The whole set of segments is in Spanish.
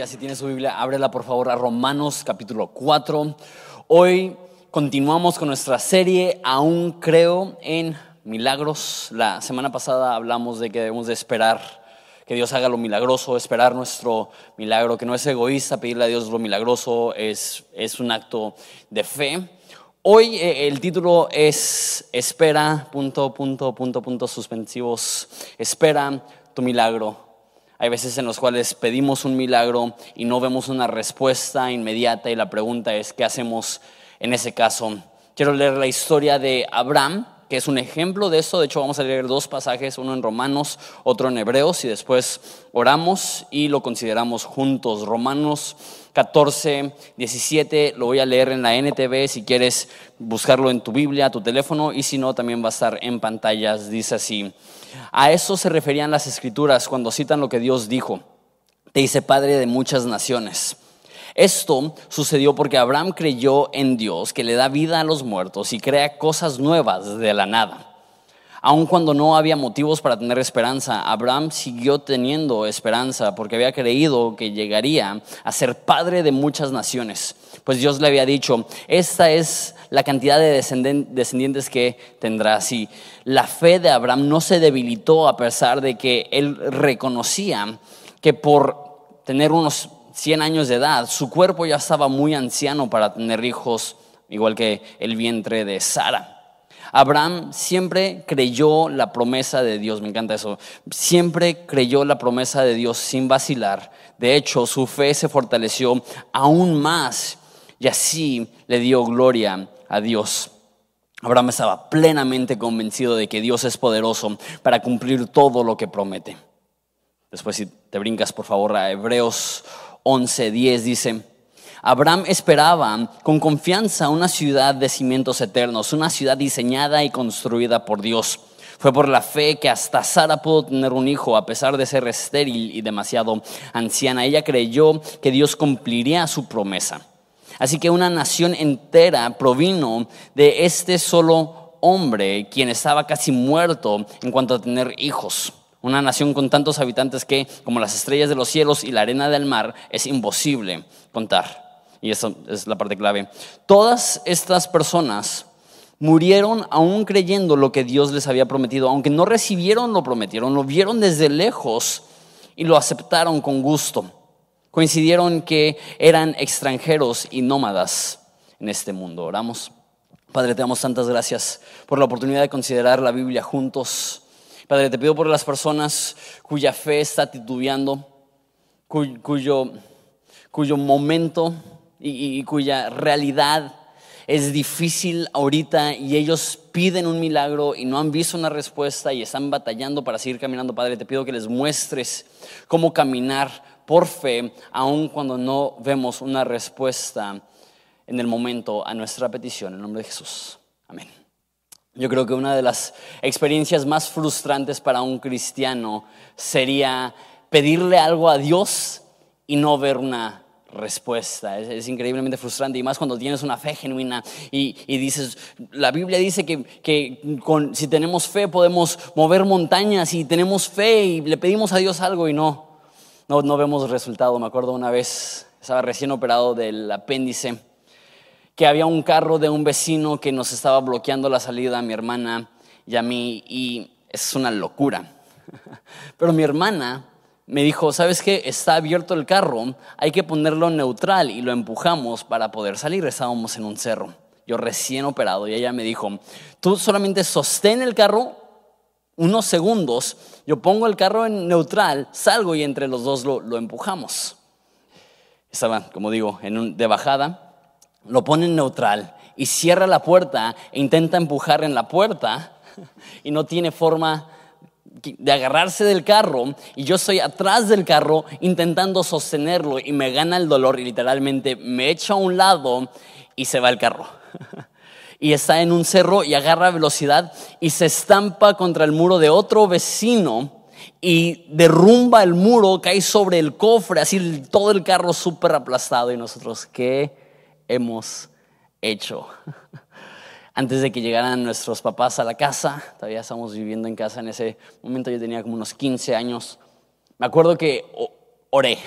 días. Si tienes su Biblia, ábrela por favor a Romanos capítulo 4. Hoy continuamos con nuestra serie Aún creo en milagros. La semana pasada hablamos de que debemos de esperar que Dios haga lo milagroso, esperar nuestro milagro, que no es egoísta pedirle a Dios lo milagroso, es, es un acto de fe. Hoy eh, el título es Espera, punto, punto, punto, punto, suspensivos. Espera tu milagro. Hay veces en los cuales pedimos un milagro y no vemos una respuesta inmediata y la pregunta es, ¿qué hacemos en ese caso? Quiero leer la historia de Abraham, que es un ejemplo de eso. De hecho, vamos a leer dos pasajes, uno en Romanos, otro en Hebreos, y después oramos y lo consideramos juntos. Romanos 14, 17, lo voy a leer en la NTV si quieres buscarlo en tu Biblia, tu teléfono, y si no, también va a estar en pantallas. Dice así. A eso se referían las escrituras cuando citan lo que Dios dijo. Te hice padre de muchas naciones. Esto sucedió porque Abraham creyó en Dios, que le da vida a los muertos y crea cosas nuevas de la nada. Aun cuando no había motivos para tener esperanza, Abraham siguió teniendo esperanza porque había creído que llegaría a ser padre de muchas naciones. Pues Dios le había dicho, esta es la cantidad de descendientes que tendrás. Y la fe de Abraham no se debilitó a pesar de que él reconocía que por tener unos 100 años de edad, su cuerpo ya estaba muy anciano para tener hijos, igual que el vientre de Sara. Abraham siempre creyó la promesa de Dios, me encanta eso, siempre creyó la promesa de Dios sin vacilar. De hecho, su fe se fortaleció aún más y así le dio gloria a Dios. Abraham estaba plenamente convencido de que Dios es poderoso para cumplir todo lo que promete. Después, si te brincas, por favor, a Hebreos 11:10 dice, Abraham esperaba con confianza una ciudad de cimientos eternos, una ciudad diseñada y construida por Dios. Fue por la fe que hasta Sara pudo tener un hijo a pesar de ser estéril y demasiado anciana. Ella creyó que Dios cumpliría su promesa. Así que una nación entera provino de este solo hombre, quien estaba casi muerto en cuanto a tener hijos. Una nación con tantos habitantes que, como las estrellas de los cielos y la arena del mar, es imposible contar y eso es la parte clave, todas estas personas murieron aún creyendo lo que Dios les había prometido, aunque no recibieron lo prometieron, lo vieron desde lejos y lo aceptaron con gusto. Coincidieron que eran extranjeros y nómadas en este mundo. Oramos. Padre, te damos tantas gracias por la oportunidad de considerar la Biblia juntos. Padre, te pido por las personas cuya fe está titubeando, cuyo, cuyo momento y, cuya realidad es difícil ahorita y ellos piden un milagro y no han visto una respuesta y están batallando para seguir caminando, Padre, te pido que les muestres cómo caminar por fe, aun cuando no vemos una respuesta en el momento a nuestra petición. En nombre de Jesús. Amén. Yo creo que una de las experiencias más frustrantes para un cristiano sería pedirle algo a Dios y no ver una respuesta. Es, increíblemente frustrante y más cuando tienes una fe genuina y, dices, la Biblia dice que, si tenemos fe podemos mover montañas y tenemos fe y le pedimos a Dios algo y no, no, no vemos resultado. Me acuerdo una vez, estaba recién operado del apéndice, que había un carro de un vecino que nos estaba bloqueando la salida a mi hermana y a mí y es una locura. Pero mi hermana me dijo, ¿sabes qué? Está abierto el carro, hay que ponerlo neutral y lo empujamos para poder salir. Estábamos en un cerro, yo recién operado y ella me dijo, tú solamente sostén el carro unos segundos, yo pongo el carro en neutral, salgo y entre los dos lo, empujamos. Estaba, como digo, en de bajada, lo pone en neutral y cierra la puerta e intenta empujar en la puerta y no tiene forma de agarrarse del carro y yo estoy atrás del carro intentando sostenerlo y me gana el dolor y literalmente me echa a un lado y se va el carro. y está en un cerro y agarra velocidad y se estampa contra el muro de otro vecino y derrumba el muro, cae sobre el cofre, así todo el carro súper aplastado y nosotros, ¿qué hemos hecho? antes de que llegaran nuestros papás a la casa. Todavía estamos viviendo en casa en ese momento, yo tenía como unos 15 años. Me acuerdo que oré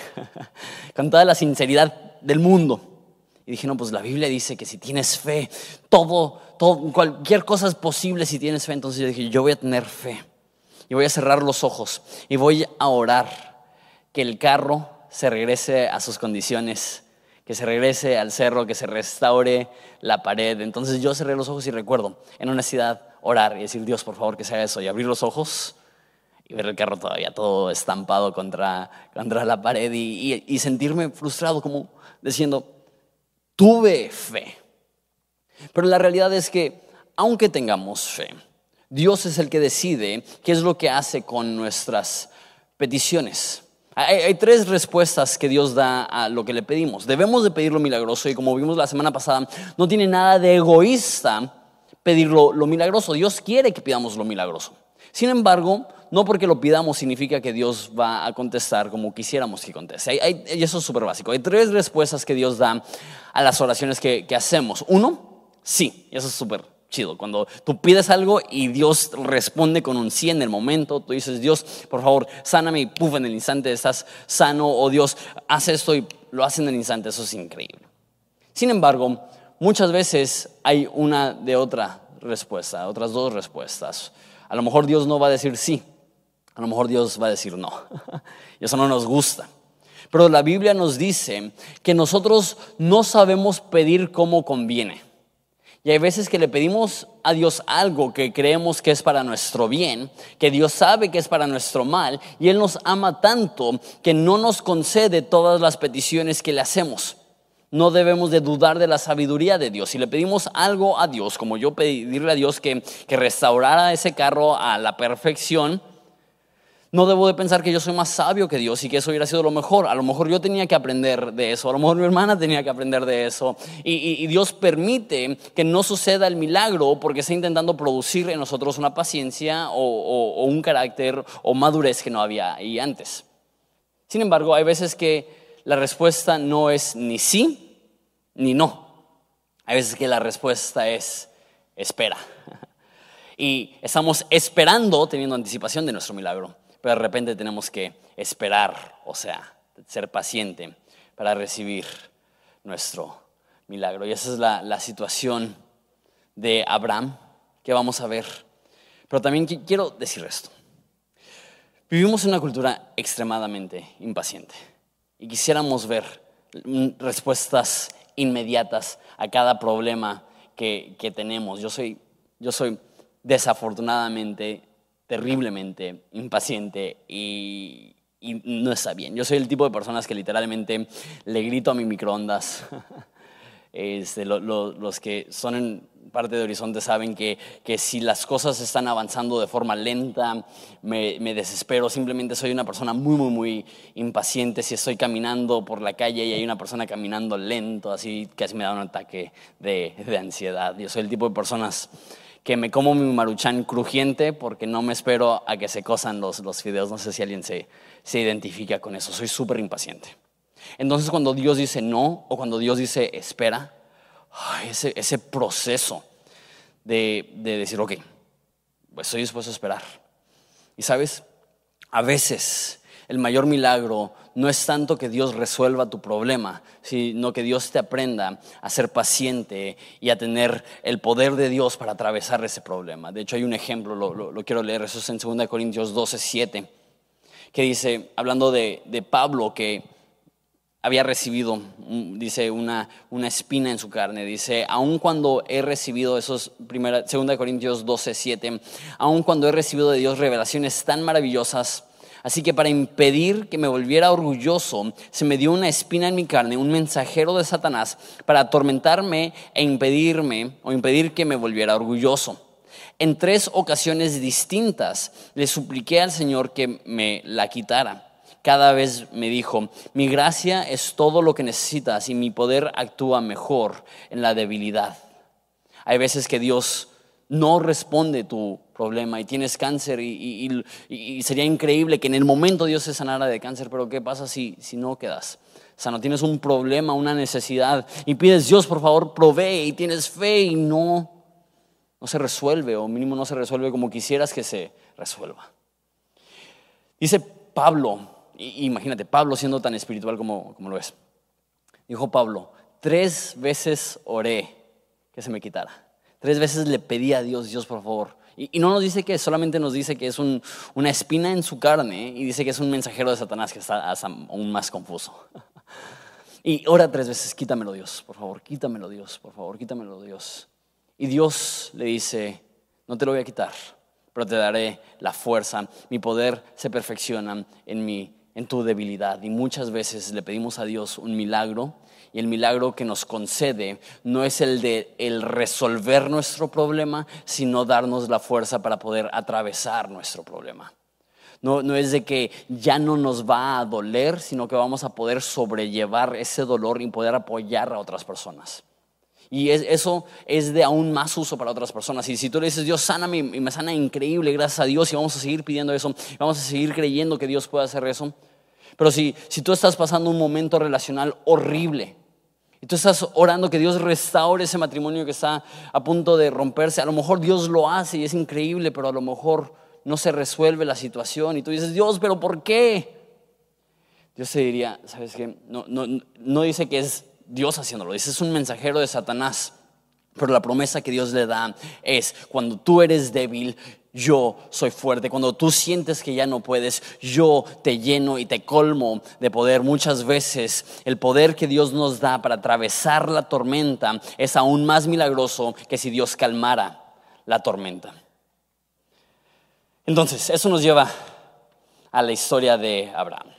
con toda la sinceridad del mundo. Y dije, no, pues la Biblia dice que si tienes fe, todo, todo, cualquier cosa es posible si tienes fe. Entonces yo dije, yo voy a tener fe. Y voy a cerrar los ojos y voy a orar que el carro se regrese a sus condiciones, que se regrese al cerro, que se restaure la pared. Entonces yo cerré los ojos y recuerdo en una ciudad orar y decir, Dios, por favor, que sea eso. Y abrir los ojos y ver el carro todavía todo estampado contra, contra la pared y, y sentirme frustrado como diciendo, tuve fe. Pero la realidad es que, aunque tengamos fe, Dios es el que decide qué es lo que hace con nuestras peticiones. Hay, tres respuestas que Dios da a lo que le pedimos. Debemos de pedir lo milagroso y como vimos la semana pasada, no tiene nada de egoísta pedir lo, milagroso. Dios quiere que pidamos lo milagroso. Sin embargo, no porque lo pidamos significa que Dios va a contestar como quisiéramos que conteste. y eso es súper básico. Hay tres respuestas que Dios da a las oraciones que, hacemos. Uno, sí, eso es súper chido. Cuando tú pides algo y Dios responde con un sí en el momento, tú dices, Dios, por favor, sáname y puf, en el instante estás sano, o Dios, hace esto y lo hace en el instante, eso es increíble. Sin embargo, muchas veces hay una de otra respuesta, otras dos respuestas. A lo mejor Dios no va a decir sí, a lo mejor Dios va a decir no. Y eso no nos gusta. Pero la Biblia nos dice que nosotros no sabemos pedir como conviene. Y hay veces que le pedimos a Dios algo que creemos que es para nuestro bien, que Dios sabe que es para nuestro mal, y Él nos ama tanto que no nos concede todas las peticiones que le hacemos. No debemos de dudar de la sabiduría de Dios. Si le pedimos algo a Dios, como yo pedirle a Dios que, que restaurara ese carro a la perfección, no debo de pensar que yo soy más sabio que Dios y que eso hubiera sido lo mejor. A lo mejor yo tenía que aprender de eso, a lo mejor mi hermana tenía que aprender de eso. Y, Dios permite que no suceda el milagro porque está intentando producir en nosotros una paciencia o, un carácter o madurez que no había ahí antes. Sin embargo, hay veces que la respuesta no es ni sí ni no. Hay veces que la respuesta es espera. Y estamos esperando, teniendo anticipación de nuestro milagro pero de repente tenemos que esperar, o sea, ser paciente para recibir nuestro milagro. Y esa es la, situación de Abraham que vamos a ver. Pero también quiero decir esto. Vivimos en una cultura extremadamente impaciente y quisiéramos ver respuestas inmediatas a cada problema que, que tenemos. Yo soy, yo soy desafortunadamente terriblemente impaciente y, no está bien. Yo soy el tipo de personas que literalmente le grito a mi microondas. Este, los que son en parte de Horizonte saben que, que si las cosas están avanzando de forma lenta, me, me, desespero. Simplemente soy una persona muy, muy, muy impaciente. Si estoy caminando por la calle y hay una persona caminando lento, así casi me da un ataque de, de ansiedad. Yo soy el tipo de personas que me como mi maruchan crujiente porque no me espero a que se cosan los, los fideos. No sé si alguien se, se identifica con eso. Soy súper impaciente. Entonces cuando Dios dice no o cuando Dios dice espera, ese, ese proceso de, de decir, ok, pues estoy dispuesto a esperar. Y sabes, a veces el mayor milagro no es tanto que Dios resuelva tu problema, sino que Dios te aprenda a ser paciente y a tener el poder de Dios para atravesar ese problema. De hecho, hay un ejemplo, lo, quiero leer, eso es en 2 Corintios 12, 7, que dice, hablando de, Pablo, que había recibido, dice, una, una, espina en su carne. Dice, aun cuando he recibido, esos primera, 2 Corintios 12, 7, aun cuando he recibido de Dios revelaciones tan maravillosas, Así que para impedir que me volviera orgulloso, se me dio una espina en mi carne, un mensajero de Satanás, para atormentarme e impedirme o impedir que me volviera orgulloso. En tres ocasiones distintas le supliqué al Señor que me la quitara. Cada vez me dijo, mi gracia es todo lo que necesitas y mi poder actúa mejor en la debilidad. Hay veces que Dios no responde tu problema y tienes cáncer y, sería increíble que en el momento Dios se sanara de cáncer, pero ¿qué pasa si, si no quedas? sano? Tienes un problema, una necesidad y pides Dios, por favor, provee y tienes fe y no, no se resuelve o mínimo no se resuelve como quisieras que se resuelva. Dice Pablo imagínate, Pablo siendo tan espiritual como, como lo es. Dijo Pablo, tres veces oré que se me quitara. Tres veces le pedí a Dios, Dios, por favor. Y, no nos dice que solamente nos dice que es una espina en su carne y dice que es un mensajero de Satanás que está aún más confuso. Y ora tres veces, quítamelo Dios, por favor, quítamelo Dios, por favor, quítamelo Dios. Y Dios le dice, no te lo voy a quitar, pero te daré la fuerza. Mi poder se perfecciona en, mi, en tu debilidad. Y muchas veces le pedimos a Dios un milagro y el milagro que nos concede no es el de el resolver nuestro problema, sino darnos la fuerza para poder atravesar nuestro problema. No, no, es de que ya no nos va a doler, sino que vamos a poder sobrellevar ese dolor y poder apoyar a otras personas. Y eso es de aún más uso para otras personas. Y si tú le dices, Dios, sáname y me sana increíble, gracias a Dios, y vamos a seguir pidiendo eso, vamos a seguir creyendo que Dios puede hacer eso. Pero si, si tú estás pasando un momento relacional horrible, y tú estás orando que Dios restaure ese matrimonio que está a punto de romperse, a lo mejor Dios lo hace y es increíble, pero a lo mejor no se resuelve la situación. Y tú dices, Dios, pero ¿por qué? Dios te diría, ¿sabes qué? No, no, no dice que es Dios haciéndolo, ese es un mensajero de Satanás. Pero la promesa que Dios le da es, cuando tú eres débil, yo soy fuerte. Cuando tú sientes que ya no puedes, yo te lleno y te colmo de poder. Muchas veces el poder que Dios nos da para atravesar la tormenta es aún más milagroso que si Dios calmara la tormenta. Entonces, eso nos lleva a la historia de Abraham.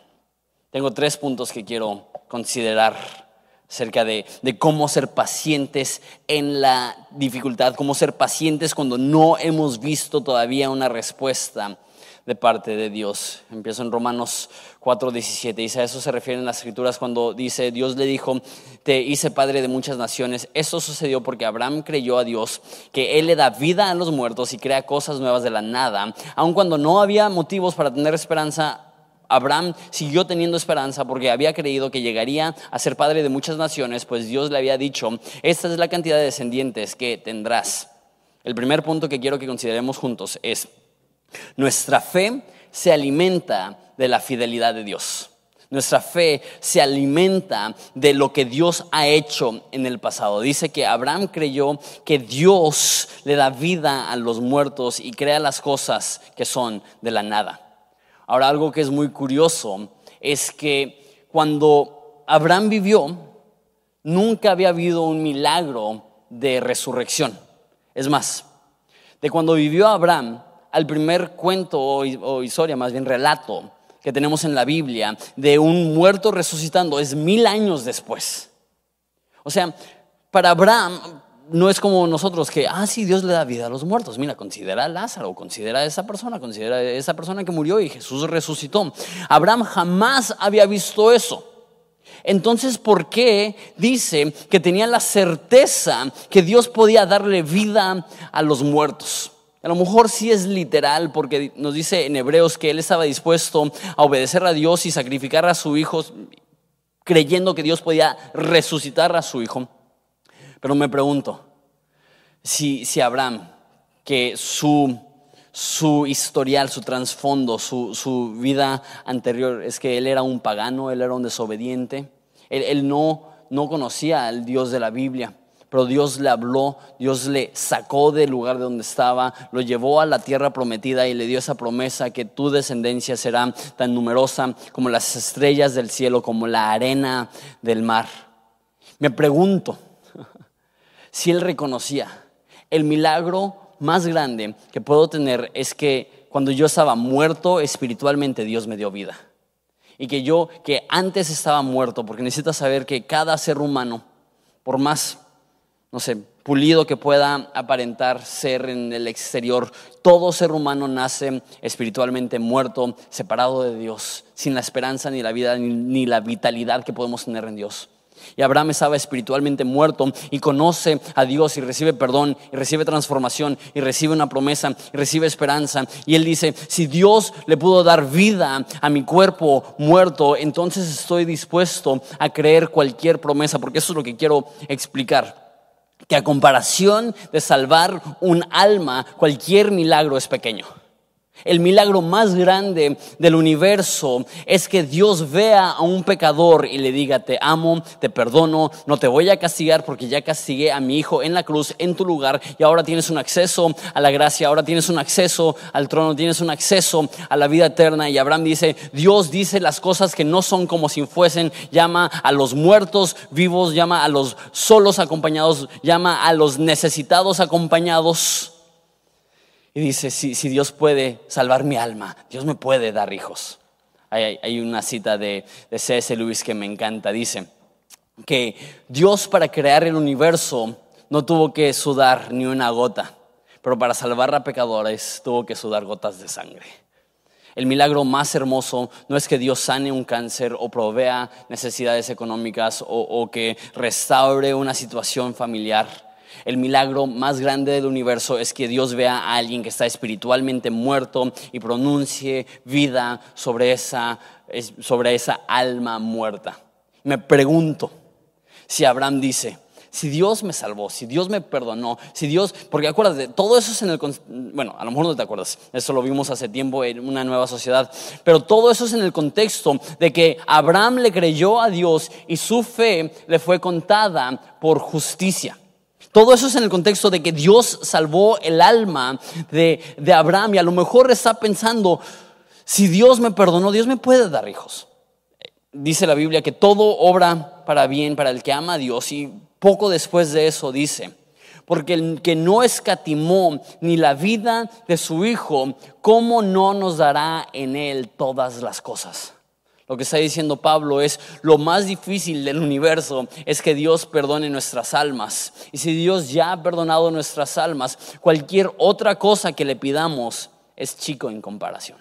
Tengo tres puntos que quiero considerar acerca de, cómo ser pacientes en la dificultad, cómo ser pacientes cuando no hemos visto todavía una respuesta de parte de Dios. Empiezo en Romanos 4:17. Dice, a eso se refiere en las escrituras cuando dice, Dios le dijo, te hice padre de muchas naciones. Eso sucedió porque Abraham creyó a Dios, que Él le da vida a los muertos y crea cosas nuevas de la nada. Aun cuando no había motivos para tener esperanza, Abraham siguió teniendo esperanza porque había creído que llegaría a ser padre de muchas naciones, pues Dios le había dicho, esta es la cantidad de descendientes que tendrás. El primer punto que quiero que consideremos juntos es, nuestra fe se alimenta de la fidelidad de Dios. Nuestra fe se alimenta de lo que Dios ha hecho en el pasado. Dice que Abraham creyó que Dios le da vida a los muertos y crea las cosas que son de la nada. Ahora, algo que es muy curioso es que cuando Abraham vivió, nunca había habido un milagro de resurrección. Es más, de cuando vivió Abraham, al primer cuento o, historia, más bien relato que tenemos en la Biblia de un muerto resucitando es mil años después. O sea, para Abraham no es como nosotros que, ah, sí, Dios le da vida a los muertos. Mira, considera a Lázaro, considera a esa persona, considera a esa persona que murió y Jesús resucitó. Abraham jamás había visto eso. Entonces, ¿por qué dice que tenía la certeza que Dios podía darle vida a los muertos? A lo mejor sí es literal porque nos dice en Hebreos que él estaba dispuesto a obedecer a Dios y sacrificar a su hijo creyendo que Dios podía resucitar a su hijo. Pero me pregunto, si, si Abraham, que su, su historial, su trasfondo, su, su, vida anterior es que él era un pagano, él era un desobediente, él, él no, no conocía al Dios de la Biblia pero Dios le habló, Dios le sacó del lugar de donde estaba, lo llevó a la tierra prometida y le dio esa promesa que tu descendencia será tan numerosa como las estrellas del cielo, como la arena del mar. Me pregunto, si él reconocía, el milagro más grande que puedo tener es que cuando yo estaba muerto espiritualmente, Dios me dio vida. Y que yo, que antes estaba muerto, porque necesitas saber que cada ser humano, por más, no sé, pulido que pueda aparentar ser en el exterior, todo ser humano nace espiritualmente muerto, separado de Dios, sin la esperanza ni la vida ni la vitalidad que podemos tener en Dios. Y Abraham estaba espiritualmente muerto y conoce a Dios y recibe perdón y recibe transformación y recibe una promesa y recibe esperanza. Y él dice, si Dios le pudo dar vida a mi cuerpo muerto, entonces estoy dispuesto a creer cualquier promesa, porque eso es lo que quiero explicar. Que a comparación de salvar un alma, cualquier milagro es pequeño. El milagro más grande del universo es que Dios vea a un pecador y le diga, te amo, te perdono, no te voy a castigar porque ya castigué a mi hijo en la cruz, en tu lugar, y ahora tienes un acceso a la gracia, ahora tienes un acceso al trono, tienes un acceso a la vida eterna. Y Abraham dice, Dios dice las cosas que no son como si fuesen, llama a los muertos vivos, llama a los solos acompañados, llama a los necesitados acompañados. Y dice, si, si Dios puede salvar mi alma, Dios me puede dar hijos. Hay, hay una cita de, de C.S. Lewis que me encanta. Dice que Dios para crear el universo no tuvo que sudar ni una gota, pero para salvar a pecadores tuvo que sudar gotas de sangre. El milagro más hermoso no es que Dios sane un cáncer o provea necesidades económicas o, o que restaure una situación familiar. El milagro más grande del universo es que Dios vea a alguien que está espiritualmente muerto y pronuncie vida sobre esa, sobre esa alma muerta. Me pregunto si Abraham dice, si Dios me salvó, si Dios me perdonó, si Dios, porque acuérdate, todo eso es en el, bueno, a lo mejor no te acuerdas, eso lo vimos hace tiempo en una nueva sociedad, pero todo eso es en el contexto de que Abraham le creyó a Dios y su fe le fue contada por justicia. Todo eso es en el contexto de que Dios salvó el alma de, de, Abraham y a lo mejor está pensando, si Dios me perdonó, Dios me puede dar hijos. Dice la Biblia que todo obra para bien para el que ama a Dios y poco después de eso dice, porque el que no escatimó ni la vida de su Hijo, ¿cómo no nos dará en él todas las cosas? Lo que está diciendo Pablo es, lo más difícil del universo es que Dios perdone nuestras almas. Y si Dios ya ha perdonado nuestras almas, cualquier otra cosa que le pidamos es chico en comparación.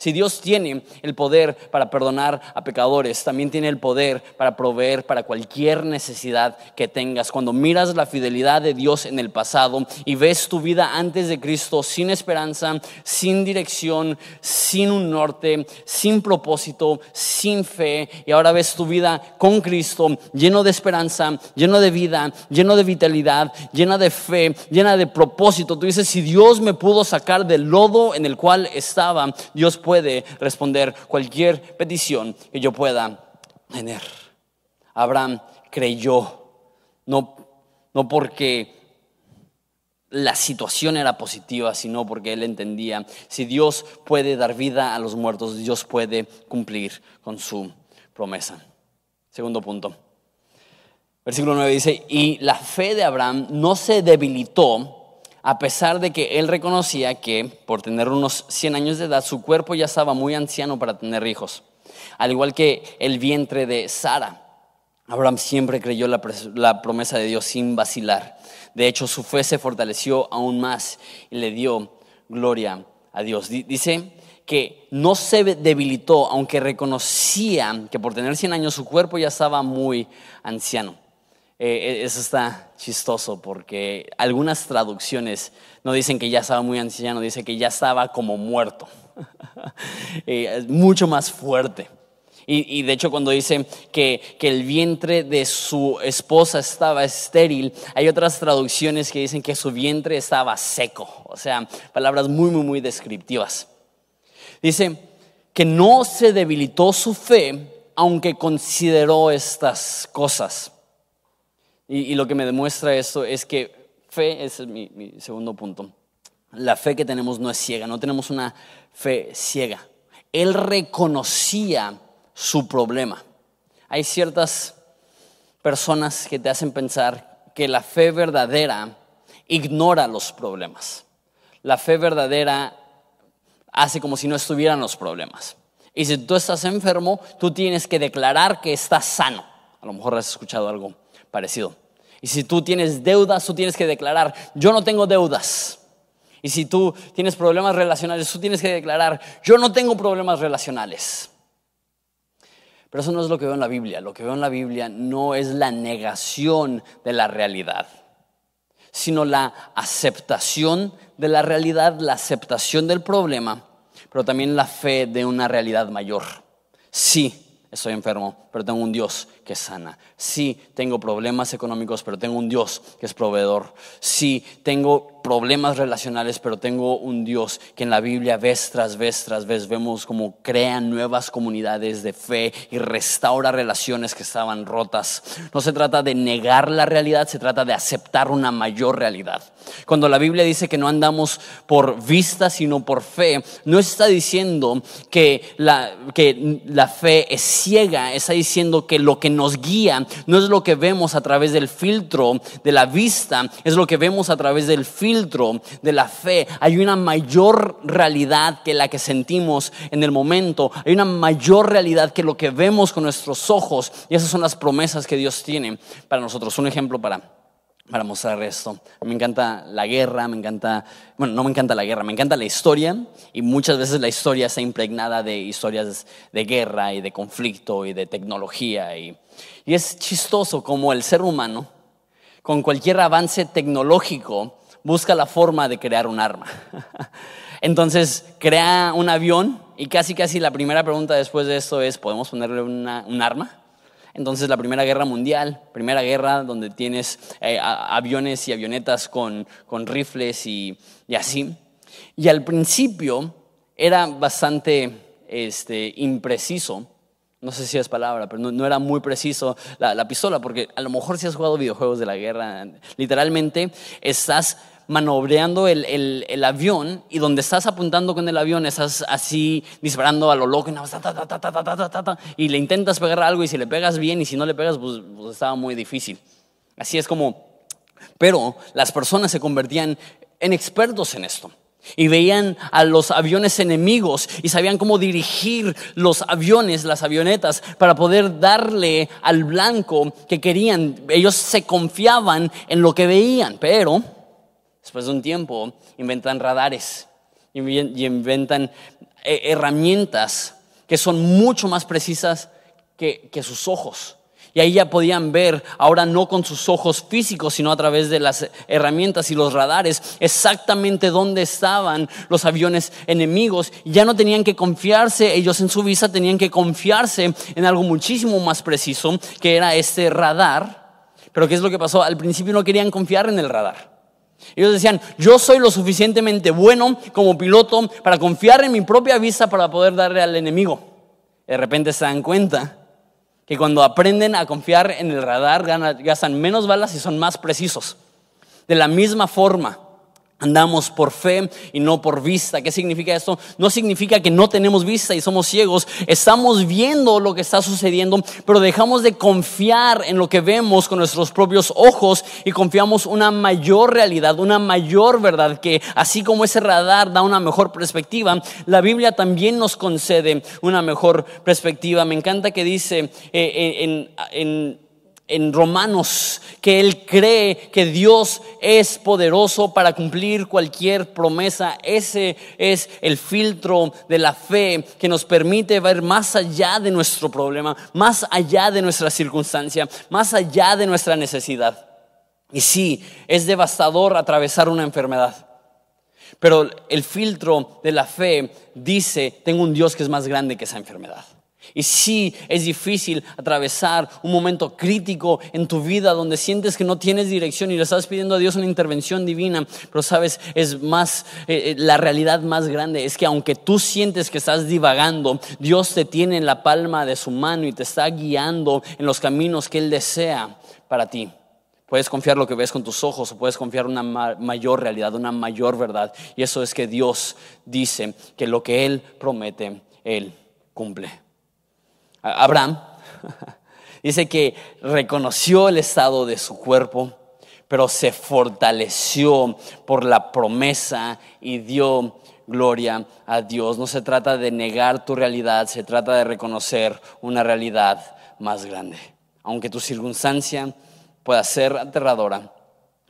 Si Dios tiene el poder para perdonar a pecadores, también tiene el poder para proveer para cualquier necesidad que tengas. Cuando miras la fidelidad de Dios en el pasado y ves tu vida antes de Cristo sin esperanza, sin dirección, sin un norte, sin propósito, sin fe, y ahora ves tu vida con Cristo lleno de esperanza, lleno de vida, lleno de vitalidad, llena de fe, llena de propósito. Tú dices, si Dios me pudo sacar del lodo en el cual estaba, Dios puede puede responder cualquier petición que yo pueda tener. Abraham creyó, no, no porque la situación era positiva, sino porque él entendía, si Dios puede dar vida a los muertos, Dios puede cumplir con su promesa. Segundo punto. Versículo 9 dice, y la fe de Abraham no se debilitó a pesar de que él reconocía que, por tener unos 100 años de edad, su cuerpo ya estaba muy anciano para tener hijos, al igual que el vientre de Sara. Abraham siempre creyó la, promesa de Dios sin vacilar. De hecho, su fe se fortaleció aún más y le dio gloria a Dios. Dice que no se debilitó, aunque reconocía que por tener 100 años su cuerpo ya estaba muy anciano. Eh, eso está chistoso porque algunas traducciones no dicen que ya estaba muy anciano, dice que ya estaba como muerto. Eh, es mucho más fuerte. Y, de hecho cuando dice que, que, el vientre de su esposa estaba estéril, hay otras traducciones que dicen que su vientre estaba seco. O sea, palabras muy, muy, muy descriptivas. Dice que no se debilitó su fe aunque consideró estas cosas. Y, lo que me demuestra esto es que fe, ese es mi segundo punto, la fe que tenemos no es ciega, no tenemos una fe ciega. Él reconocía su problema. Hay ciertas personas que te hacen pensar que la fe verdadera ignora los problemas. La fe verdadera hace como si no estuvieran los problemas. Y si tú estás enfermo, tú tienes que declarar que estás sano. A lo mejor has escuchado algo parecido. Y si tú tienes deudas, tú tienes que declarar, yo no tengo deudas. Y si tú tienes problemas relacionales, tú tienes que declarar, yo no tengo problemas relacionales. Pero eso no es lo que veo en la Biblia. Lo que veo en la Biblia no es la negación de la realidad, sino la aceptación de la realidad, la aceptación del problema, pero también la fe de una realidad mayor. Sí, estoy enfermo, pero tengo un Dios que sana. Sí, tengo problemas económicos, pero tengo un Dios que es proveedor. Sí, tengo problemas relacionales, pero tengo un Dios que en la Biblia vez tras vez tras vez vemos como crea nuevas comunidades de fe y restaura relaciones que estaban rotas. No se trata de negar la realidad, se trata de aceptar una mayor realidad. Cuando la Biblia dice que no andamos por vista, sino por fe, no está diciendo que la, que la fe es ciega, está diciendo que lo que nos guía no es lo que vemos a través del filtro de la vista, es lo que vemos a través del filtro de la fe. Hay una mayor realidad que la que sentimos en el momento, hay una mayor realidad que lo que vemos con nuestros ojos y esas son las promesas que Dios tiene para nosotros. Un ejemplo para para mostrar esto. Me encanta la guerra, me encanta, bueno, no me encanta la guerra, me encanta la historia y muchas veces la historia está impregnada de historias de guerra y de conflicto y de tecnología y, y es chistoso como el ser humano, con cualquier avance tecnológico, busca la forma de crear un arma. Entonces crea un avión y casi casi la primera pregunta después de esto es, ¿podemos ponerle una, un arma? Entonces la Primera Guerra Mundial, Primera Guerra donde tienes eh, aviones y avionetas con, rifles y, así. Y al principio era bastante este, impreciso, no sé si es palabra, pero no, era muy preciso la, la, pistola, porque a lo mejor si has jugado videojuegos de la guerra, literalmente estás manobreando el, avión y donde estás apuntando con el avión estás así disparando a lo loco y, le intentas pegar algo y si le pegas bien y si no le pegas pues, pues, estaba muy difícil. Así es como, pero las personas se convertían en expertos en esto. Y veían a los aviones enemigos y sabían cómo dirigir los aviones, las avionetas, para poder darle al blanco que querían. Ellos se confiaban en lo que veían, pero Después de un tiempo inventan radares y inventan eh, herramientas que son mucho más precisas que, sus ojos. Y ahí ya podían ver, ahora no con sus ojos físicos, sino a través de las herramientas y los radares, exactamente dónde estaban los aviones enemigos. ya no tenían que confiarse, ellos en su vista tenían que confiarse en algo muchísimo más preciso, que era este radar. Pero ¿qué es lo que pasó? Al principio no querían confiar en el radar. Ellos decían, yo soy lo suficientemente bueno como piloto para confiar en mi propia vista para poder darle al enemigo. De repente se dan cuenta que cuando aprenden a confiar en el radar gastan menos balas y son más precisos. De la misma forma, Andamos por fe y no por vista. ¿Qué significa esto? No significa que no tenemos vista y somos ciegos. Estamos viendo lo que está sucediendo, pero dejamos de confiar en lo que vemos con nuestros propios ojos y confiamos una mayor realidad, una mayor verdad, que así como ese radar da una mejor perspectiva, la Biblia también nos concede una mejor perspectiva. Me encanta que dice eh, eh, en en Romanos que él cree que Dios es poderoso para cumplir cualquier promesa. Ese es el filtro de la fe que nos permite ver más allá de nuestro problema, más allá de nuestra circunstancia, más allá de nuestra necesidad. Y sí, es devastador atravesar una enfermedad. Pero el filtro de la fe dice, tengo un Dios que es más grande que esa enfermedad. Y sí, es difícil atravesar un momento crítico en tu vida donde sientes que no tienes dirección y le estás pidiendo a Dios una intervención divina, pero sabes, es más, eh, eh, la realidad más grande es que aunque tú sientes que estás divagando, Dios te tiene en la palma de su mano y te está guiando en los caminos que Él desea para ti. Puedes confiar lo que ves con tus ojos o puedes confiar una mayor realidad, una mayor verdad. Y eso es que Dios dice que lo que Él promete, Él cumple. Abraham dice que reconoció el estado de su cuerpo, pero se fortaleció por la promesa y dio gloria a Dios. No se trata de negar tu realidad, se trata de reconocer una realidad más grande. Aunque tu circunstancia pueda ser aterradora,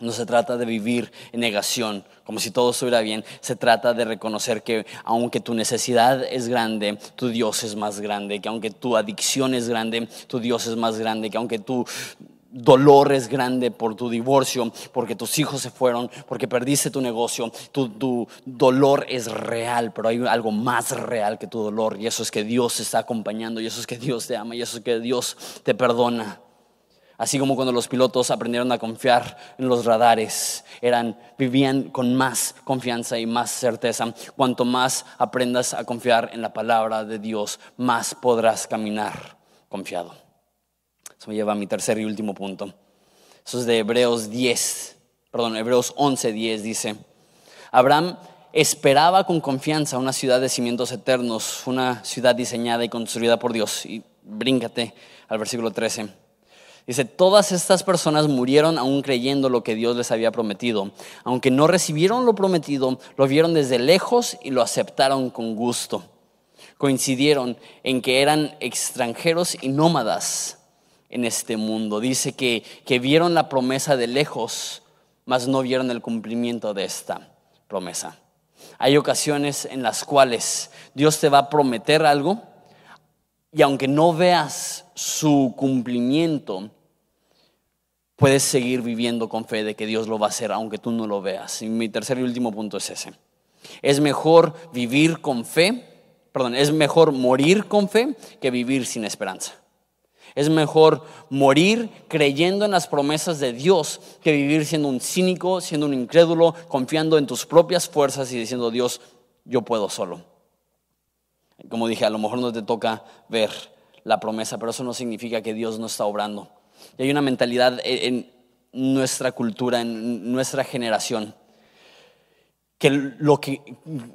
no se trata de vivir en negación, como si todo estuviera bien. Se trata de reconocer que aunque tu necesidad es grande, tu Dios es más grande. Que aunque tu adicción es grande, tu Dios es más grande. Que aunque tu dolor es grande por tu divorcio, porque tus hijos se fueron, porque perdiste tu negocio, tu, dolor es real, pero hay algo más real que tu dolor y eso es que Dios te está acompañando y eso es que Dios te ama y eso es que Dios te perdona. Así como cuando los pilotos aprendieron a confiar en los radares, eran, vivían con más confianza y más certeza. Cuanto más aprendas a confiar en la palabra de Dios, más podrás caminar confiado. Eso me lleva a mi tercer y último punto. Eso es de Hebreos 10, perdón, Hebreos 11, 10 dice, Abraham esperaba con confianza una ciudad de cimientos eternos, una ciudad diseñada y construida por Dios. Y bríncate al versículo 13. Dice, todas estas personas murieron aún creyendo lo que Dios les había prometido. Aunque no recibieron lo prometido, lo vieron desde lejos y lo aceptaron con gusto. Coincidieron en que eran extranjeros y nómadas en este mundo. Dice que, que vieron la promesa de lejos, mas no vieron el cumplimiento de esta promesa. Hay ocasiones en las cuales Dios te va a prometer algo y aunque no veas su cumplimiento, puedes seguir viviendo con fe de que Dios lo va a hacer aunque tú no lo veas. Y mi tercer y último punto es ese. Es mejor vivir con fe, perdón, es mejor morir con fe que vivir sin esperanza. Es mejor morir creyendo en las promesas de Dios que vivir siendo un cínico, siendo un incrédulo, confiando en tus propias fuerzas y diciendo, Dios, yo puedo solo. Como dije, a lo mejor no te toca ver la promesa, pero eso no significa que Dios no está obrando. Y hay una mentalidad en nuestra cultura, en nuestra generación, que lo que,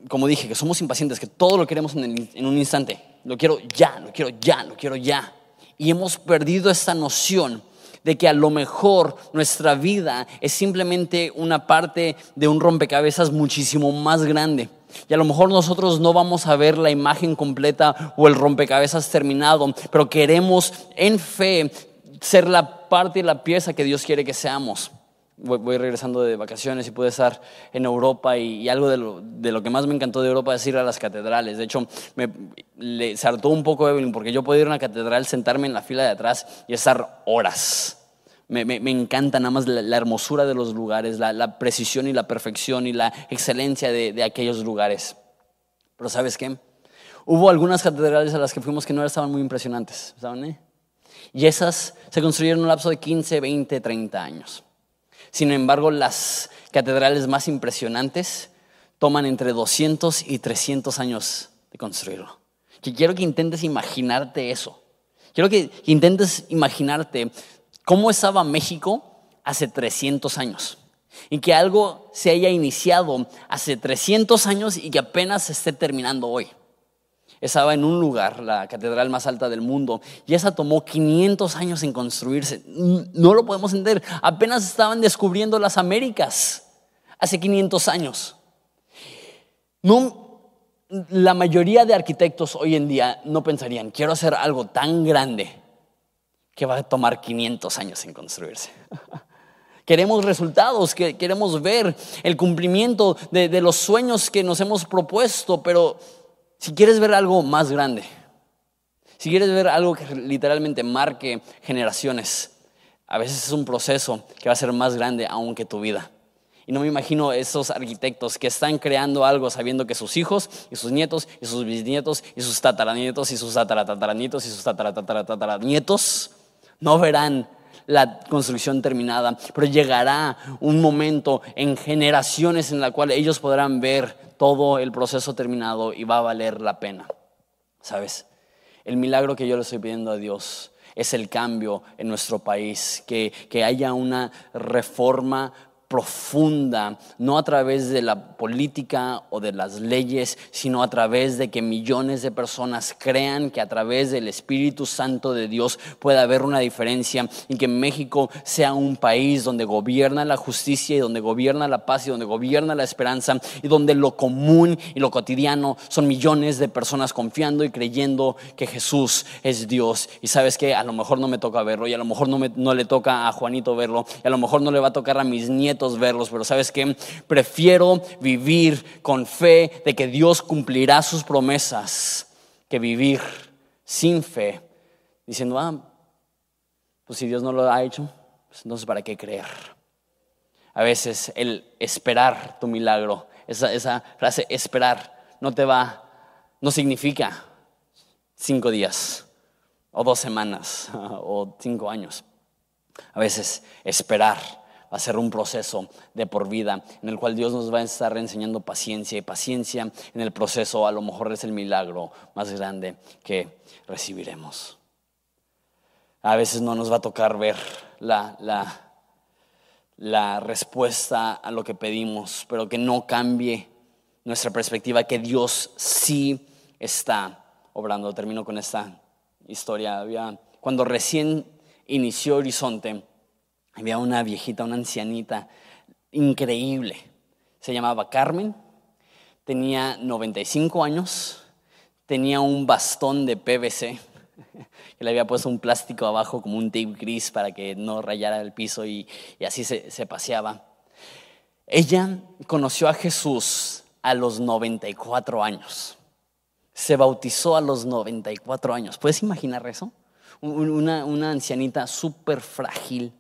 como dije, que somos impacientes, que todo lo queremos en, en un instante. Lo quiero ya, lo quiero ya, lo quiero ya. Y hemos perdido esta noción de que a lo mejor nuestra vida es simplemente una parte de un rompecabezas muchísimo más grande. Y a lo mejor nosotros no vamos a ver la imagen completa o el rompecabezas terminado, pero queremos en fe ser la parte y la pieza que Dios quiere que seamos. Voy, regresando de vacaciones y pude estar en Europa y, algo de lo, que más me encantó de Europa es ir a las catedrales. De hecho, me le, se hartó un poco Evelyn porque yo puedo ir a una catedral, sentarme en la fila de atrás y estar horas. Me, encanta nada más la, hermosura de los lugares, la, precisión y la perfección y la excelencia de, aquellos lugares. Pero ¿sabes qué? Hubo algunas catedrales a las que fuimos que no estaban muy impresionantes, ¿saben? Eh? Y esas se construyeron en un lapso de 15, 20, 30 años. Sin embargo, las catedrales más impresionantes toman entre 200 y 300 años de construirlo. Que quiero que intentes imaginarte eso. Quiero que intentes imaginarte cómo estaba México hace 300 años. Y que algo se haya iniciado hace 300 años y que apenas se esté terminando hoy. Estaba en un lugar, la catedral más alta del mundo, y esa tomó 500 años en construirse. No lo podemos entender. Apenas estaban descubriendo las Américas hace 500 años. No, la mayoría de arquitectos hoy en día no pensarían, quiero hacer algo tan grande que va a tomar 500 años en construirse. Queremos resultados, queremos ver el cumplimiento de, los sueños que nos hemos propuesto, pero si quieres ver algo más grande, si quieres ver algo que literalmente marque generaciones, a veces es un proceso que va a ser más grande aún que tu vida. Y no me imagino esos arquitectos que están creando algo sabiendo que sus hijos y sus nietos y sus bisnietos y sus tataranietos y sus tataratataranietos y sus tataratataranietos no verán la construcción terminada, pero llegará un momento en generaciones en la cual ellos podrán ver todo el proceso terminado y va a valer la pena. ¿Sabes? El milagro que yo le estoy pidiendo a Dios es el cambio en nuestro país, que, que haya una reforma profunda, no a través de la política o de las leyes, sino a través de que millones de personas crean que a través del Espíritu Santo de Dios puede haber una diferencia y que México sea un país donde gobierna la justicia y donde gobierna la paz y donde gobierna la esperanza y donde lo común y lo cotidiano son millones de personas confiando y creyendo que Jesús es Dios. Y sabes que a lo mejor no me toca verlo y a lo mejor no, me, no le toca a Juanito verlo y a lo mejor no le va a tocar a mis nietos verlos, pero ¿sabes qué? Prefiero vivir con fe de que Dios cumplirá sus promesas que vivir sin fe, diciendo, ah, pues si Dios no lo ha hecho, pues entonces ¿para qué creer? A veces el esperar tu milagro, esa, esa frase esperar, no te va, no significa cinco días o dos semanas o cinco años. A veces esperar va a ser un proceso de por vida en el cual Dios nos va a estar enseñando paciencia y paciencia en el proceso a lo mejor es el milagro más grande que recibiremos. A veces no nos va a tocar ver la, la, la respuesta a lo que pedimos, pero que no cambie nuestra perspectiva, que Dios sí está obrando. Termino con esta historia. Había, cuando recién inició Horizonte, había una viejita, una ancianita increíble. Se llamaba Carmen, tenía 95 años, tenía un bastón de PVC que le había puesto un plástico abajo como un tape gris para que no rayara el piso y, así se, se paseaba. Ella conoció a Jesús a los 94 años. Se bautizó a los 94 años. ¿Puedes imaginar eso? Una, una ancianita súper frágil,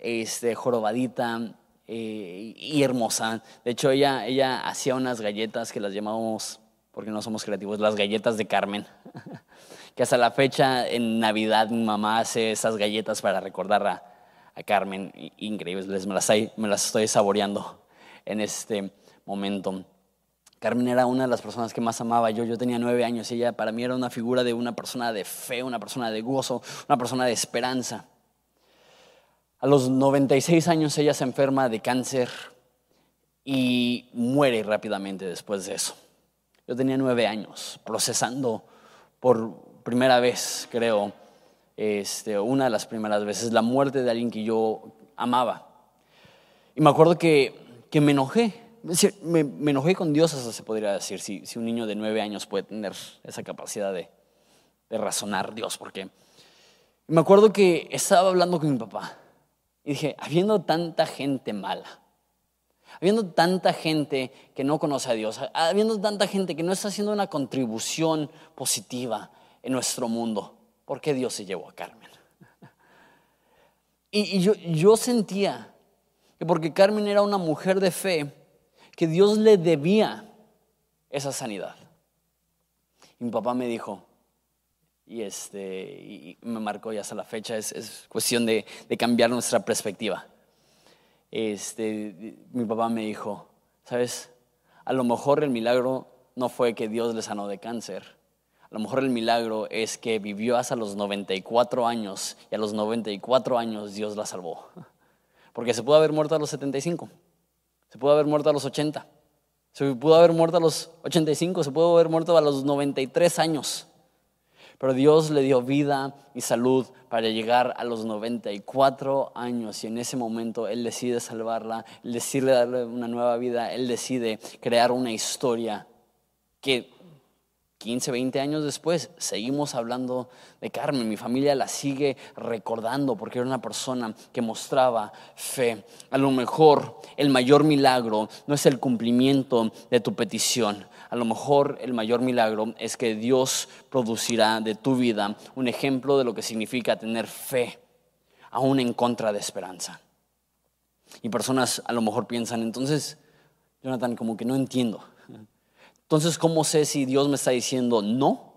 este, jorobadita eh, y hermosa. De hecho, ella, ella hacía unas galletas que las llamamos, porque no somos creativos, las galletas de Carmen. que hasta la fecha, en Navidad, mi mamá hace esas galletas para recordar a, Carmen. Increíbles, me me las estoy saboreando en este momento. Carmen era una de las personas que más amaba yo. Yo tenía nueve años y ella para mí era una figura de una persona de fe, una persona de gozo, una persona de esperanza. A los 96 años ella se enferma de cáncer y muere rápidamente después de eso. Yo tenía nueve años procesando por primera vez, creo, este, una de las primeras veces, la muerte de alguien que yo amaba. Y me acuerdo que, que me enojé, me, enojé con Dios, eso se podría decir, si, un niño de nueve años puede tener esa capacidad de, razonar Dios, porque me acuerdo que estaba hablando con mi papá y dije, habiendo tanta gente mala, habiendo tanta gente que no conoce a Dios, habiendo tanta gente que no está haciendo una contribución positiva en nuestro mundo. ¿Por qué Dios se llevó a Carmen? Y, yo, yo sentía que porque Carmen era una mujer de fe, que Dios le debía esa sanidad. Y mi papá me dijo, y, este, me marcó ya hasta la fecha, es, cuestión de, de, cambiar nuestra perspectiva. Este, mi papá me dijo, ¿sabes? A lo mejor el milagro no fue que Dios le sanó de cáncer, a lo mejor el milagro es que vivió hasta los 94 años y a los 94 años Dios la salvó. Porque se pudo haber muerto a los 75, se pudo haber muerto a los 80, se pudo haber muerto a los 85, se pudo haber muerto a los 93 años. Pero Dios le dio vida y salud para llegar a los 94 años y en ese momento Él decide salvarla, Él decide darle una nueva vida, Él decide crear una historia que 15, 20 años después, seguimos hablando de Carmen. Mi familia la sigue recordando porque era una persona que mostraba fe. A lo mejor el mayor milagro no es el cumplimiento de tu petición. A lo mejor el mayor milagro es que Dios producirá de tu vida un ejemplo de lo que significa tener fe, aún en contra de esperanza. Y personas a lo mejor piensan, entonces, Jonathan, como que no entiendo. Entonces, ¿cómo sé si Dios me está diciendo no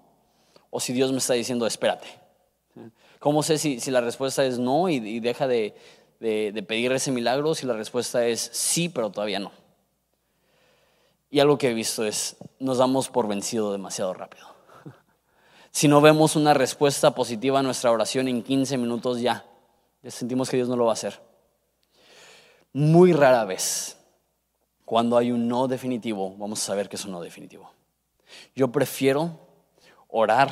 o si Dios me está diciendo espérate? ¿Cómo sé si, la respuesta es no y, deja de, de, pedir ese milagro, si la respuesta es sí, pero todavía no? Y algo que he visto es, nos damos por vencido demasiado rápido. Si no vemos una respuesta positiva a nuestra oración en 15 minutos, ya, ya sentimos que Dios no lo va a hacer. Muy rara vez cuando hay un no definitivo, vamos a saber que es un no definitivo. Yo prefiero orar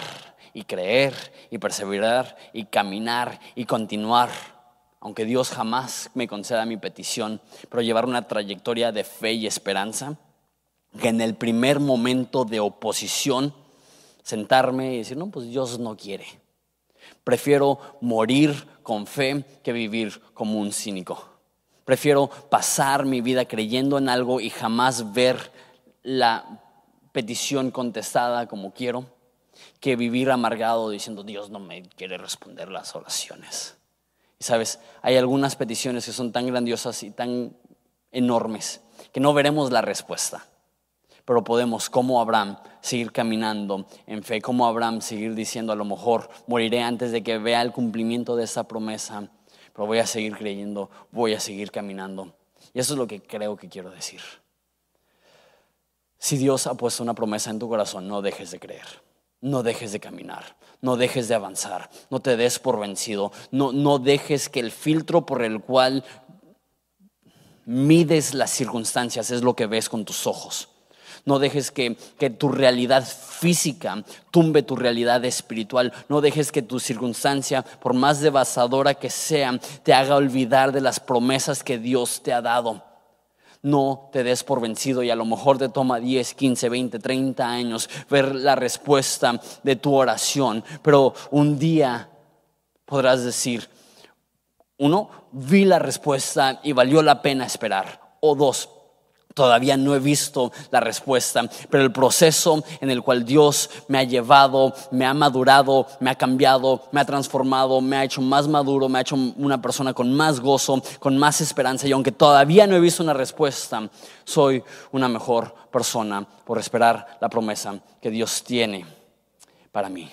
y creer y perseverar y caminar y continuar, aunque Dios jamás me conceda mi petición, pero llevar una trayectoria de fe y esperanza, que en el primer momento de oposición sentarme y decir, no, pues Dios no quiere. Prefiero morir con fe que vivir como un cínico. Prefiero pasar mi vida creyendo en algo y jamás ver la petición contestada como quiero, que vivir amargado diciendo Dios no me quiere responder las oraciones. Y sabes, hay algunas peticiones que son tan grandiosas y tan enormes que no veremos la respuesta. Pero podemos, como Abraham, seguir caminando en fe, como Abraham, seguir diciendo, a lo mejor moriré antes de que vea el cumplimiento de esa promesa pero voy a seguir creyendo, voy a seguir caminando. Y eso es lo que creo que quiero decir. Si Dios ha puesto una promesa en tu corazón, no dejes de creer, no dejes de caminar, no dejes de avanzar, no te des por vencido, no, no dejes que el filtro por el cual mides las circunstancias es lo que ves con tus ojos. No dejes que, que, tu realidad física tumbe tu realidad espiritual. No dejes que tu circunstancia, por más devastadora que sea, te haga olvidar de las promesas que Dios te ha dado. No te des por vencido y a lo mejor te toma 10, 15, 20, 30 años ver la respuesta de tu oración, pero un día podrás decir, uno, vi la respuesta y valió la pena esperar. O dos, Todavía no he visto la respuesta, pero el proceso en el cual Dios me ha llevado, me ha madurado, me ha cambiado, me ha transformado, me ha hecho más maduro, me ha hecho una persona con más gozo, con más esperanza. Y aunque todavía no he visto una respuesta, soy una mejor persona por esperar la promesa que Dios tiene para mí.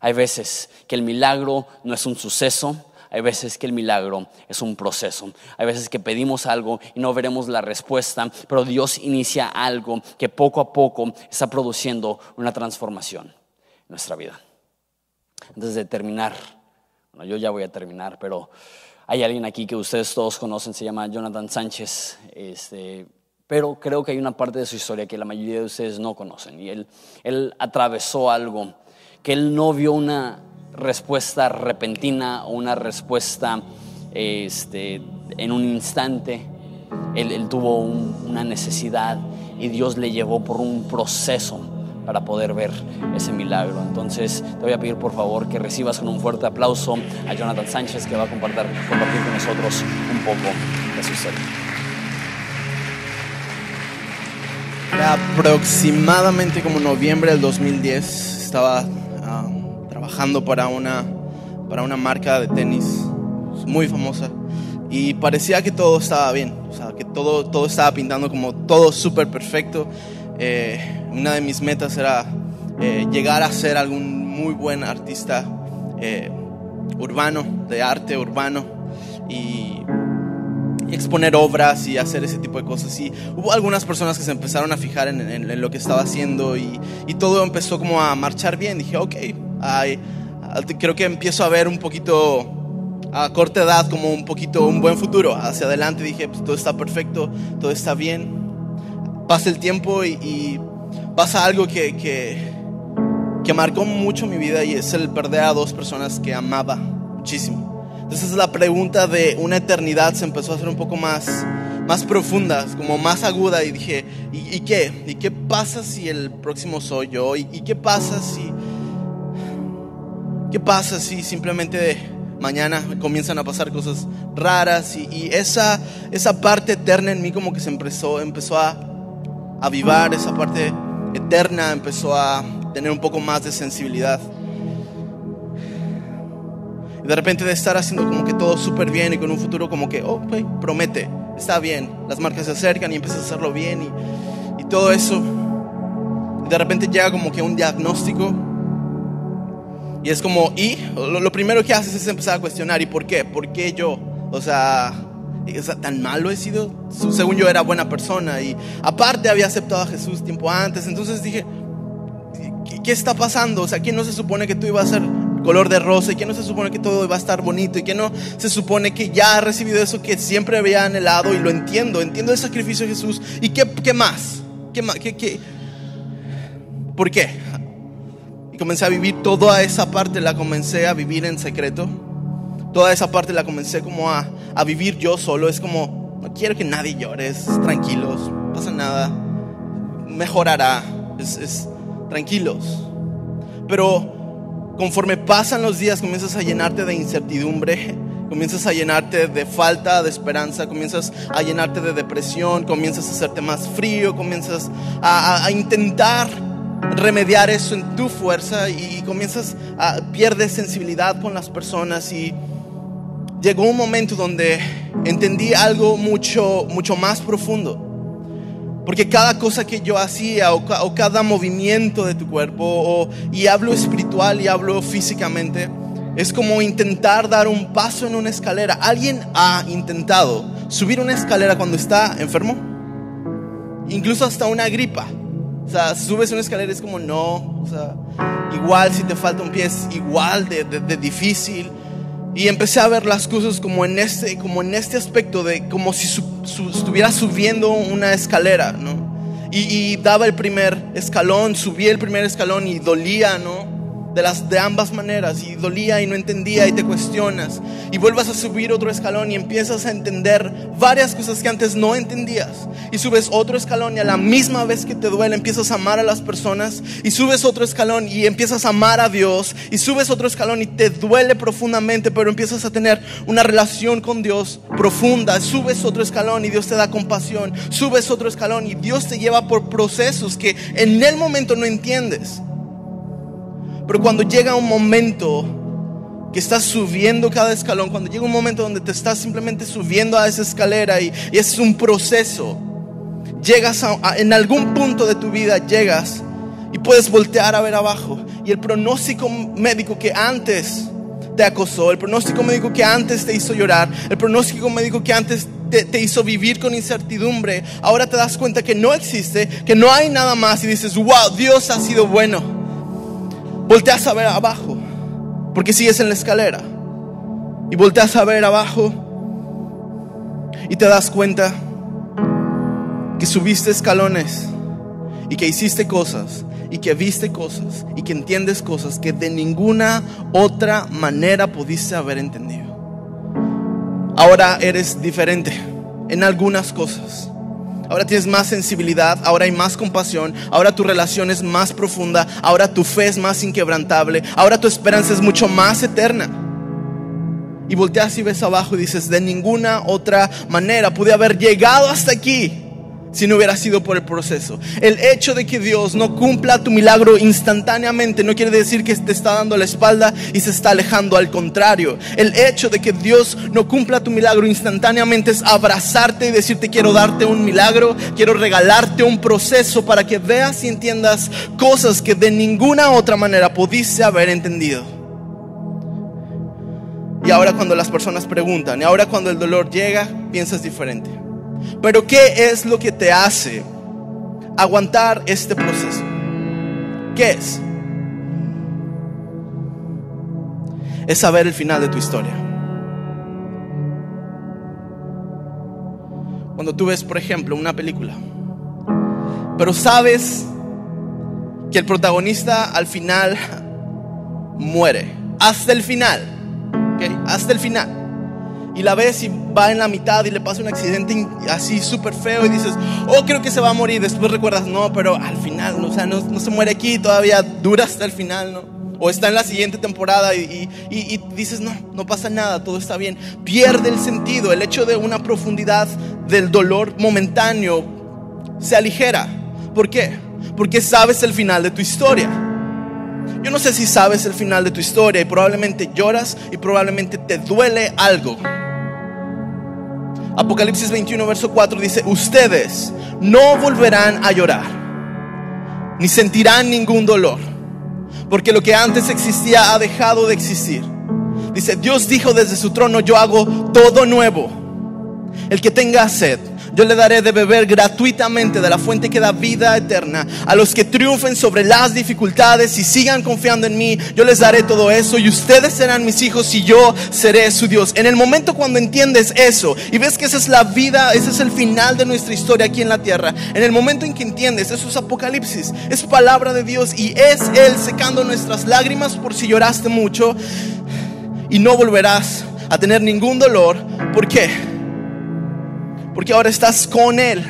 Hay veces que el milagro no es un suceso, hay veces que el milagro es un proceso. Hay veces que pedimos algo y no veremos la respuesta, pero Dios inicia algo que poco a poco está produciendo una transformación en nuestra vida. Antes de terminar, bueno, yo ya voy a terminar, pero hay alguien aquí que ustedes todos conocen, se llama Jonathan Sánchez. Este, pero creo que hay una parte de su historia que la mayoría de ustedes no conocen. Y él, él atravesó algo que él no vio una respuesta repentina o una respuesta este, en un instante. Él, tuvo una necesidad y Dios le llevó por un proceso para poder ver ese milagro. Entonces te voy a pedir por favor que recibas con un fuerte aplauso a Jonathan Sánchez que va a compartir, con nosotros un poco de su historia. aproximadamente como noviembre del 2010 estaba trabajando para una, para una marca de tenis muy famosa y parecía que todo estaba bien, o sea, que todo, todo estaba pintando como todo súper perfecto. Eh, una de mis metas era eh, llegar a ser algún muy buen artista eh, urbano, de arte urbano y, exponer obras y hacer ese tipo de cosas. Y hubo algunas personas que se empezaron a fijar en, lo que estaba haciendo y, y, todo empezó como a marchar bien. Dije, ok, creo que empiezo a ver un poquito a corta edad como un poquito un buen futuro. Hacia adelante dije, pues, todo está perfecto, todo está bien. Pasa el tiempo y, pasa algo que, que, que, marcó mucho mi vida y es el perder a dos personas que amaba muchísimo. Entonces la pregunta de una eternidad se empezó a hacer un poco más, más profunda, como más aguda y dije, ¿y, qué? ¿Y qué pasa si el próximo soy yo? ¿Y, y qué pasa si ¿Qué pasa si simplemente mañana comienzan a pasar cosas raras y, esa, esa parte eterna en mí como que se empezó, empezó a avivar, esa parte eterna empezó a tener un poco más de sensibilidad. Y de repente de estar haciendo como que todo súper bien y con un futuro como que, oh, promete, está bien, las marcas se acercan y empiezas a hacerlo bien y, y todo eso. Y de repente llega como que un diagnóstico y es como, y lo, primero que haces es empezar a cuestionar, ¿y por qué? ¿Por qué yo? O sea, tan malo he sido. Según yo era buena persona y aparte había aceptado a Jesús tiempo antes. Entonces dije, ¿qué, está pasando? O sea, ¿quién no se supone que tú ibas a ser color de rosa? ¿Y quién no se supone que todo iba a estar bonito? ¿Y quién no se supone que ya ha recibido eso que siempre había anhelado? Y lo entiendo, entiendo el sacrificio de Jesús. ¿Y qué, qué más? ¿Qué? ¿Qué, qué? ¿Por qué? Y comencé a vivir toda esa parte, la comencé a vivir en secreto. Toda esa parte la comencé como a, a vivir yo solo. Es como, no quiero que nadie llore, tranquilos, no pasa nada, mejorará, es, es tranquilos. Pero conforme pasan los días comienzas a llenarte de incertidumbre, comienzas a llenarte de falta de esperanza, comienzas a llenarte de depresión, comienzas a hacerte más frío, comienzas a, a, a intentar remediar eso en tu fuerza y comienzas a pierdes sensibilidad con las personas y llegó un momento donde entendí algo mucho mucho más profundo. Porque cada cosa que yo hacía o, cada movimiento de tu cuerpo, y hablo espiritual y hablo físicamente, es como intentar dar un paso en una escalera. ¿Alguien ha intentado subir una escalera cuando está enfermo? Incluso hasta una gripa. O sea, subes una escalera es como no. O sea, igual si te falta un pie es igual de, difícil. Y empecé a ver las cosas como en este, como en este aspecto de como si estuviera subiendo una escalera, ¿no? Y, y, daba el primer escalón, subía el primer escalón y dolía, ¿no? De, las, de ambas maneras y dolía y no entendía y te cuestionas y vuelvas a subir otro escalón y empiezas a entender varias cosas que antes no entendías y subes otro escalón y a la misma vez que te duele empiezas a amar a las personas y subes otro escalón y empiezas a amar a Dios y subes otro escalón y te duele profundamente pero empiezas a tener una relación con Dios profunda, subes otro escalón y Dios te da compasión, subes otro escalón y Dios te lleva por procesos que en el momento no entiendes. Pero cuando llega un momento que estás subiendo cada escalón, cuando llega un momento donde te estás simplemente subiendo a esa escalera y, es un proceso, llegas a, en algún punto de tu vida, llegas y puedes voltear a ver abajo. Y el pronóstico médico que antes te acosó, el pronóstico médico que antes te hizo llorar, el pronóstico médico que antes te, te, hizo vivir con incertidumbre, ahora te das cuenta que no existe, que no hay nada más y dices, wow, Dios ha sido bueno volteas a ver abajo, porque sigues en la escalera. Y volteas a ver abajo y te das cuenta que subiste escalones y que hiciste cosas y que viste cosas y que entiendes cosas que de ninguna otra manera pudiste haber entendido. Ahora eres diferente en algunas cosas. Ahora tienes más sensibilidad, ahora hay más compasión, ahora tu relación es más profunda, ahora tu fe es más inquebrantable, ahora tu esperanza es mucho más eterna. Y volteas y ves abajo y dices, de ninguna otra manera pude haber llegado hasta aquí si no hubiera sido por el proceso. El hecho de que Dios no cumpla tu milagro instantáneamente no quiere decir que te está dando la espalda y se está alejando, al contrario. El hecho de que Dios no cumpla tu milagro instantáneamente es abrazarte y decirte quiero darte un milagro, quiero regalarte un proceso para que veas y entiendas cosas que de ninguna otra manera pudiste haber entendido. Y ahora cuando las personas preguntan, y ahora cuando el dolor llega, piensas diferente. Pero ¿qué es lo que te hace aguantar este proceso? ¿Qué es? Es saber el final de tu historia. Cuando tú ves, por ejemplo, una película, pero sabes que el protagonista al final muere, hasta el final, hasta el final y la ves y va en la mitad y le pasa un accidente así súper feo y dices, oh, creo que se va a morir. Después recuerdas, no, pero al final, o sea, no, se muere aquí, todavía dura hasta el final, ¿no? O está en la siguiente temporada y, y, dices, no, no pasa nada, todo está bien. Pierde el sentido, el hecho de una profundidad del dolor momentáneo se aligera. ¿Por qué? Porque sabes el final de tu historia. Yo no sé si sabes el final de tu historia y probablemente lloras y probablemente te duele algo. Apocalipsis 21, verso 4 dice, ustedes no volverán a llorar, ni sentirán ningún dolor, porque lo que antes existía ha dejado de existir. Dice, Dios dijo desde su trono, yo hago todo nuevo. El que tenga sed, yo le daré de beber gratuitamente de la fuente que da vida eterna. A los que triunfen sobre las dificultades y sigan confiando en mí, yo les daré todo eso y ustedes serán mis hijos y yo seré su Dios. En el momento cuando entiendes eso y ves que esa es la vida, ese es el final de nuestra historia aquí en la tierra, en el momento en que entiendes, eso es Apocalipsis, es palabra de Dios y es Él secando nuestras lágrimas por si lloraste mucho y no volverás a tener ningún dolor. ¿Por qué? Porque ahora estás con Él.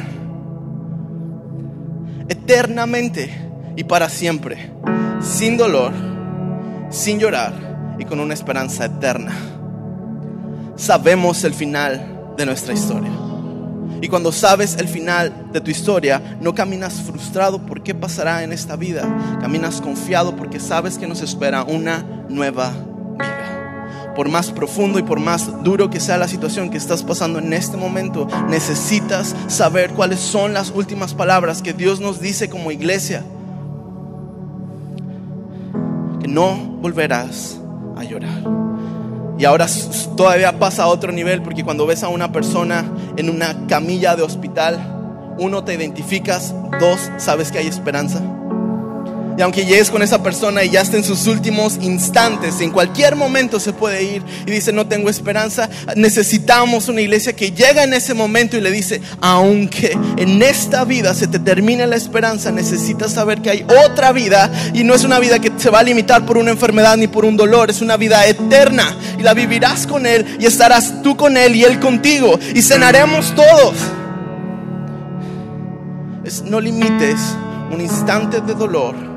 Eternamente y para siempre. Sin dolor, sin llorar y con una esperanza eterna. Sabemos el final de nuestra historia. Y cuando sabes el final de tu historia, no caminas frustrado por qué pasará en esta vida. Caminas confiado porque sabes que nos espera una nueva por más profundo y por más duro que sea la situación que estás pasando en este momento, necesitas saber cuáles son las últimas palabras que Dios nos dice como iglesia. Que no volverás a llorar. Y ahora todavía pasa a otro nivel porque cuando ves a una persona en una camilla de hospital, uno te identificas, dos sabes que hay esperanza. Y aunque llegues con esa persona y ya esté en sus últimos instantes, en cualquier momento se puede ir y dice, no tengo esperanza, necesitamos una iglesia que llega en ese momento y le dice, aunque en esta vida se te termine la esperanza, necesitas saber que hay otra vida y no es una vida que se va a limitar por una enfermedad ni por un dolor, es una vida eterna y la vivirás con Él y estarás tú con Él y Él contigo y cenaremos todos. no limites un instante de dolor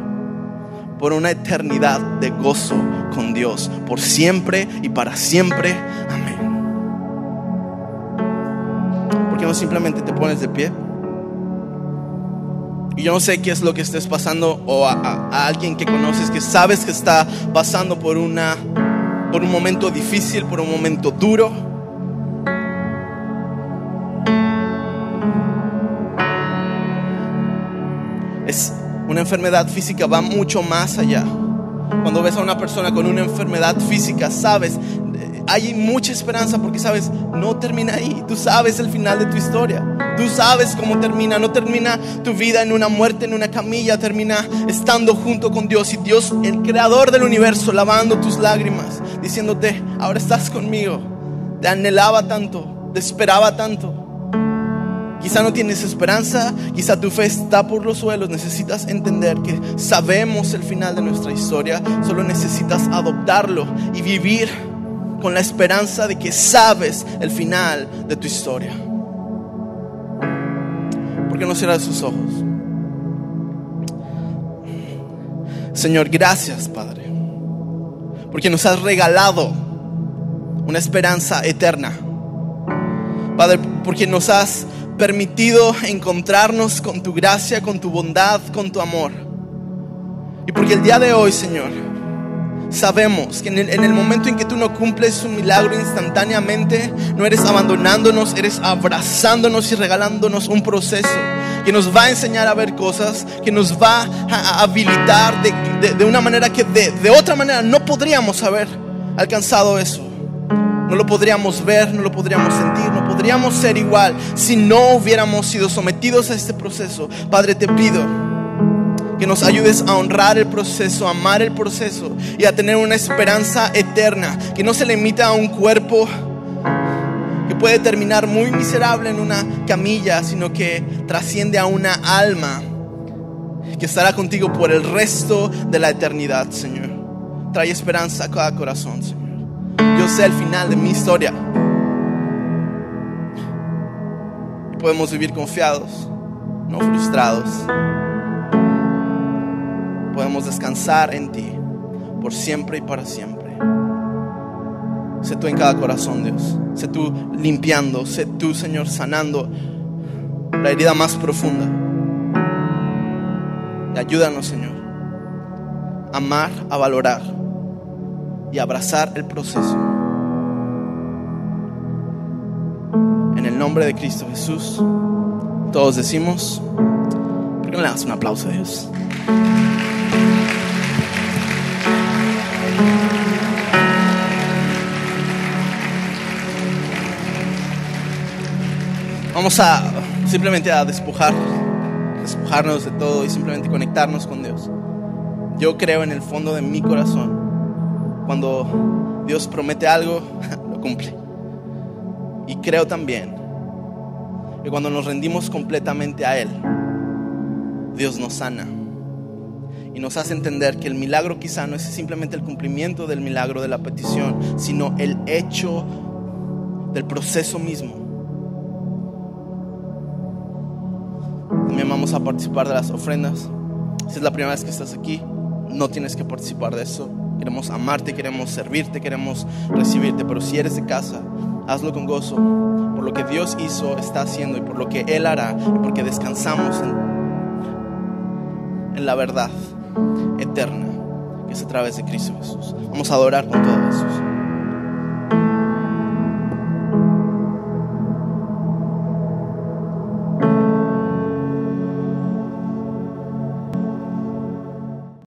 por una eternidad de gozo con Dios, por siempre y para siempre. Amén. ¿Por qué no simplemente te pones de pie? Y yo no sé qué es lo que estés pasando o a, alguien que conoces que sabes que está pasando por una por un momento difícil, por un momento duro. Es una enfermedad física va mucho más allá. Cuando ves a una persona con una enfermedad física, sabes, eh, hay mucha esperanza porque sabes, no termina ahí. Tú sabes el final de tu historia. Tú sabes cómo termina. No termina tu vida en una muerte, en una camilla. Termina estando junto con Dios y Dios, el creador del universo, lavando tus lágrimas, diciéndote, ahora estás conmigo. Te anhelaba tanto, te esperaba tanto. Quizá no tienes esperanza, quizá tu fe está por los suelos. Necesitas entender que sabemos el final de nuestra historia, solo necesitas adoptarlo y vivir con la esperanza de que sabes el final de tu historia. ¿Por qué no cierras sus ojos? Señor, gracias, Padre, porque nos has regalado una esperanza eterna. Padre, porque nos has permitido encontrarnos con tu gracia, con tu bondad, con tu amor. Y porque el día de hoy, Señor, sabemos que en el, momento en que tú no cumples un milagro instantáneamente, no eres abandonándonos, eres abrazándonos y regalándonos un proceso que nos va a enseñar a ver cosas, que nos va a habilitar de, una manera que de otra manera no podríamos haber alcanzado eso. No lo podríamos ver, no lo podríamos sentir, no podríamos ser igual si no hubiéramos sido sometidos a este proceso. Padre, te pido que nos ayudes a honrar el proceso, a amar el proceso y a tener una esperanza eterna, que no se limita a un cuerpo que puede terminar muy miserable en una camilla, sino que trasciende a una alma que estará contigo por el resto de la eternidad, Señor. Trae esperanza a cada corazón, Señor sé el final de mi historia. podemos vivir confiados, no frustrados. Podemos descansar en ti por siempre y para siempre. Sé tú en cada corazón, Dios. Sé tú limpiando, sé tú, Señor, sanando la herida más profunda. Ayúdanos, Señor, a amar, a valorar y abrazar el proceso. Nombre de Cristo Jesús, todos decimos, ¿por qué no le das un aplauso a Dios? Vamos a simplemente a despojar, despojarnos de todo y simplemente conectarnos con Dios. Yo creo en el fondo de mi corazón cuando Dios promete algo, lo cumple. Y creo también que cuando nos rendimos completamente a Él, Dios nos sana y nos hace entender que el milagro quizá no es simplemente el cumplimiento del milagro de la petición, sino el hecho del proceso mismo. También vamos a participar de las ofrendas. Si es la primera vez que estás aquí, no tienes que participar de eso. Queremos amarte, queremos servirte, queremos recibirte. Pero si eres de casa, hazlo con gozo por lo que Dios hizo, está haciendo y por lo que Él hará y porque descansamos en, la verdad eterna que es a través de Cristo Jesús. Vamos a adorar con todo Jesús.